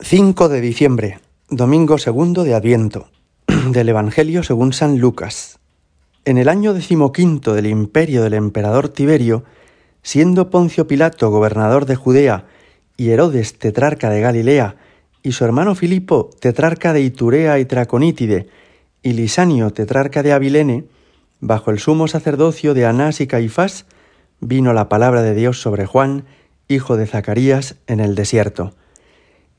5 de diciembre, domingo segundo de Adviento, del Evangelio según San Lucas. En el año decimoquinto del imperio del emperador Tiberio, siendo Poncio Pilato gobernador de Judea y Herodes tetrarca de Galilea, y su hermano Filipo tetrarca de Iturea y Traconítide, y Lisanio tetrarca de Abilene, bajo el sumo sacerdocio de Anás y Caifás, vino la palabra de Dios sobre Juan, hijo de Zacarías, en el desierto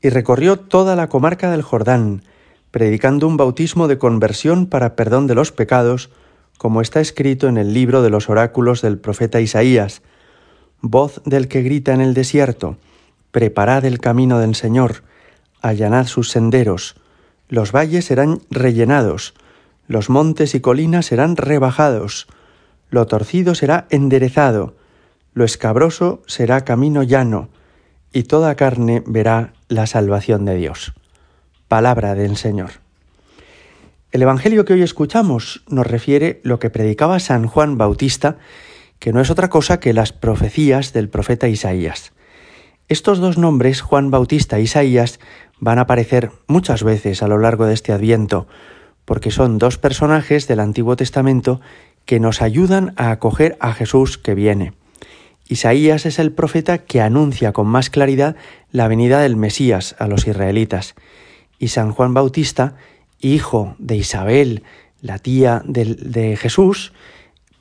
y recorrió toda la comarca del Jordán, predicando un bautismo de conversión para perdón de los pecados, como está escrito en el libro de los oráculos del profeta Isaías, voz del que grita en el desierto, preparad el camino del Señor, allanad sus senderos, los valles serán rellenados, los montes y colinas serán rebajados, lo torcido será enderezado, lo escabroso será camino llano, y toda carne verá la salvación de Dios. Palabra del Señor. El Evangelio que hoy escuchamos nos refiere lo que predicaba San Juan Bautista, que no es otra cosa que las profecías del profeta Isaías. Estos dos nombres, Juan Bautista e Isaías, van a aparecer muchas veces a lo largo de este adviento, porque son dos personajes del Antiguo Testamento que nos ayudan a acoger a Jesús que viene. Isaías es el profeta que anuncia con más claridad la venida del Mesías a los israelitas. Y San Juan Bautista, hijo de Isabel, la tía de, Jesús,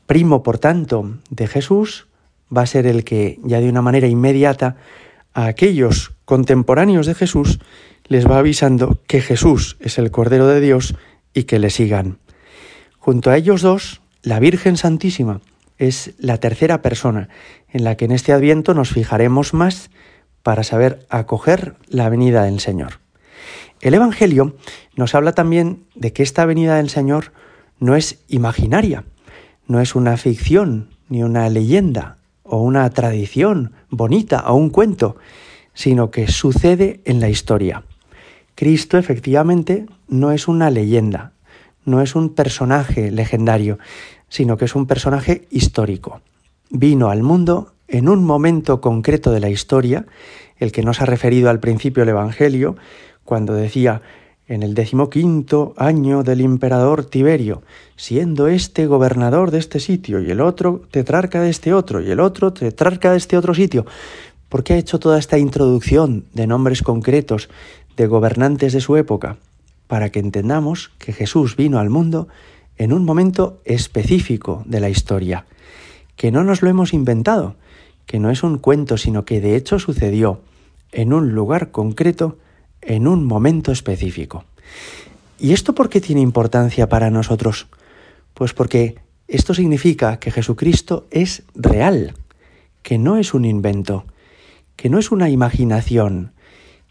primo por tanto de Jesús, va a ser el que ya de una manera inmediata a aquellos contemporáneos de Jesús les va avisando que Jesús es el Cordero de Dios y que le sigan. Junto a ellos dos, la Virgen Santísima, es la tercera persona en la que en este adviento nos fijaremos más para saber acoger la venida del Señor. El Evangelio nos habla también de que esta venida del Señor no es imaginaria, no es una ficción ni una leyenda o una tradición bonita o un cuento, sino que sucede en la historia. Cristo efectivamente no es una leyenda, no es un personaje legendario, sino que es un personaje histórico. Vino al mundo en un momento concreto de la historia, el que nos ha referido al principio el Evangelio, cuando decía en el decimoquinto año del emperador Tiberio, siendo este gobernador de este sitio y el otro tetrarca de este otro y el otro tetrarca de este otro sitio. ¿Por qué ha hecho toda esta introducción de nombres concretos de gobernantes de su época? Para que entendamos que Jesús vino al mundo en un momento específico de la historia, que no nos lo hemos inventado, que no es un cuento, sino que de hecho sucedió en un lugar concreto, en un momento específico. ¿Y esto por qué tiene importancia para nosotros? Pues porque esto significa que Jesucristo es real, que no es un invento, que no es una imaginación,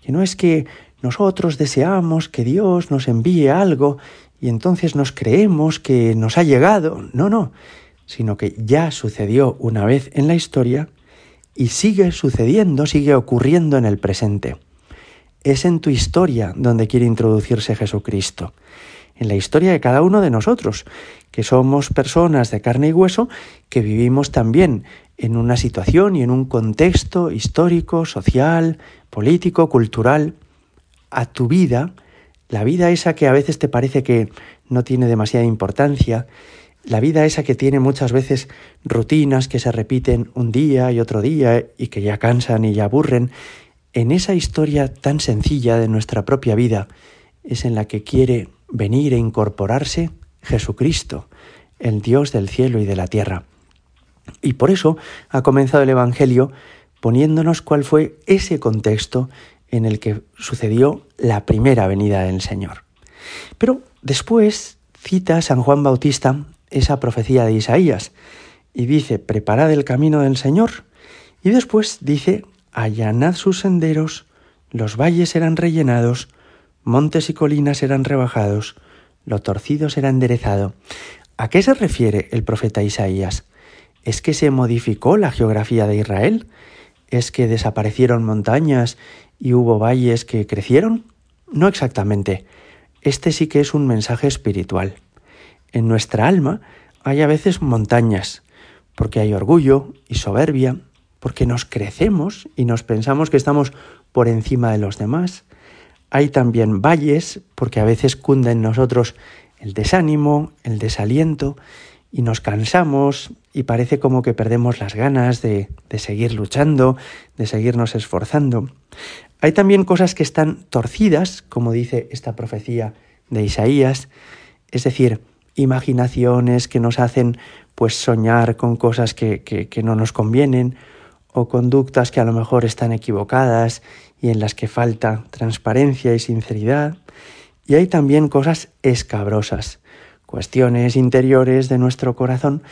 que no es que nosotros deseamos que Dios nos envíe algo y entonces nos creemos que nos ha llegado. No, no, sino que ya sucedió una vez en la historia y sigue sucediendo, sigue ocurriendo en el presente. Es en tu historia donde quiere introducirse Jesucristo, en la historia de cada uno de nosotros, que somos personas de carne y hueso, que vivimos también en una situación y en un contexto histórico, social, político, cultural. A tu vida, la vida esa que a veces te parece que no tiene demasiada importancia, la vida esa que tiene muchas veces rutinas que se repiten un día y otro día y que ya cansan y ya aburren, en esa historia tan sencilla de nuestra propia vida es en la que quiere venir e incorporarse Jesucristo, el Dios del cielo y de la tierra. Y por eso ha comenzado el Evangelio poniéndonos cuál fue ese contexto en el que sucedió la primera venida del Señor. Pero después cita San Juan Bautista esa profecía de Isaías y dice, preparad el camino del Señor. Y después dice, allanad sus senderos, los valles serán rellenados, montes y colinas serán rebajados, lo torcido será enderezado. ¿A qué se refiere el profeta Isaías? ¿Es que se modificó la geografía de Israel? ¿Es que desaparecieron montañas y hubo valles que crecieron? No exactamente. Este sí que es un mensaje espiritual. En nuestra alma hay a veces montañas, porque hay orgullo y soberbia, porque nos crecemos y nos pensamos que estamos por encima de los demás. hay también valles, porque a veces cunda en nosotros el desánimo, el desaliento, y nos cansamos y parece como que perdemos las ganas de, de, seguir luchando, de seguirnos esforzando. Hay también cosas que están torcidas, como dice esta profecía de Isaías, es decir, imaginaciones que nos hacen pues soñar con cosas que, que, que no nos convienen o conductas que a lo mejor están equivocadas y en las que falta transparencia y sinceridad. Y hay también cosas escabrosas, cuestiones interiores de nuestro corazón,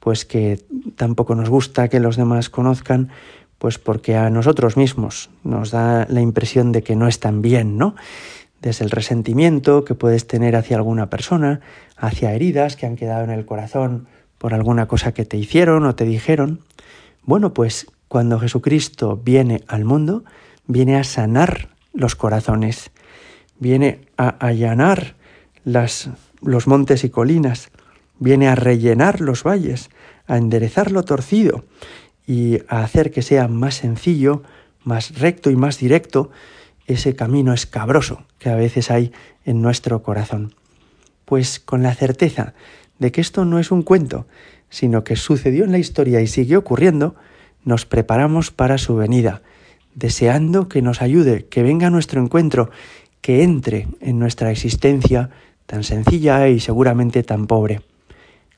pues que tampoco nos gusta que los demás conozcan, pues porque a nosotros mismos nos da la impresión de que no están bien, ¿no? Desde el resentimiento que puedes tener hacia alguna persona, hacia heridas que han quedado en el corazón por alguna cosa que te hicieron o te dijeron. Bueno, pues cuando Jesucristo viene al mundo, viene a sanar los corazones, viene a allanar las, los montes y colinas, viene a rellenar los valles, a enderezar lo torcido y a hacer que sea más sencillo, más recto y más directo ese camino escabroso que a veces hay en nuestro corazón. Pues con la certeza de que esto no es un cuento, sino que sucedió en la historia y sigue ocurriendo, nos preparamos para su venida deseando que nos ayude, que venga a nuestro encuentro, que entre en nuestra existencia tan sencilla y seguramente tan pobre.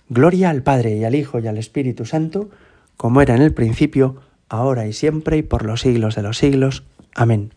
Gloria al Padre y al Hijo y al Espíritu Santo, como era en el principio, ahora y siempre y por los siglos de los siglos. Amén.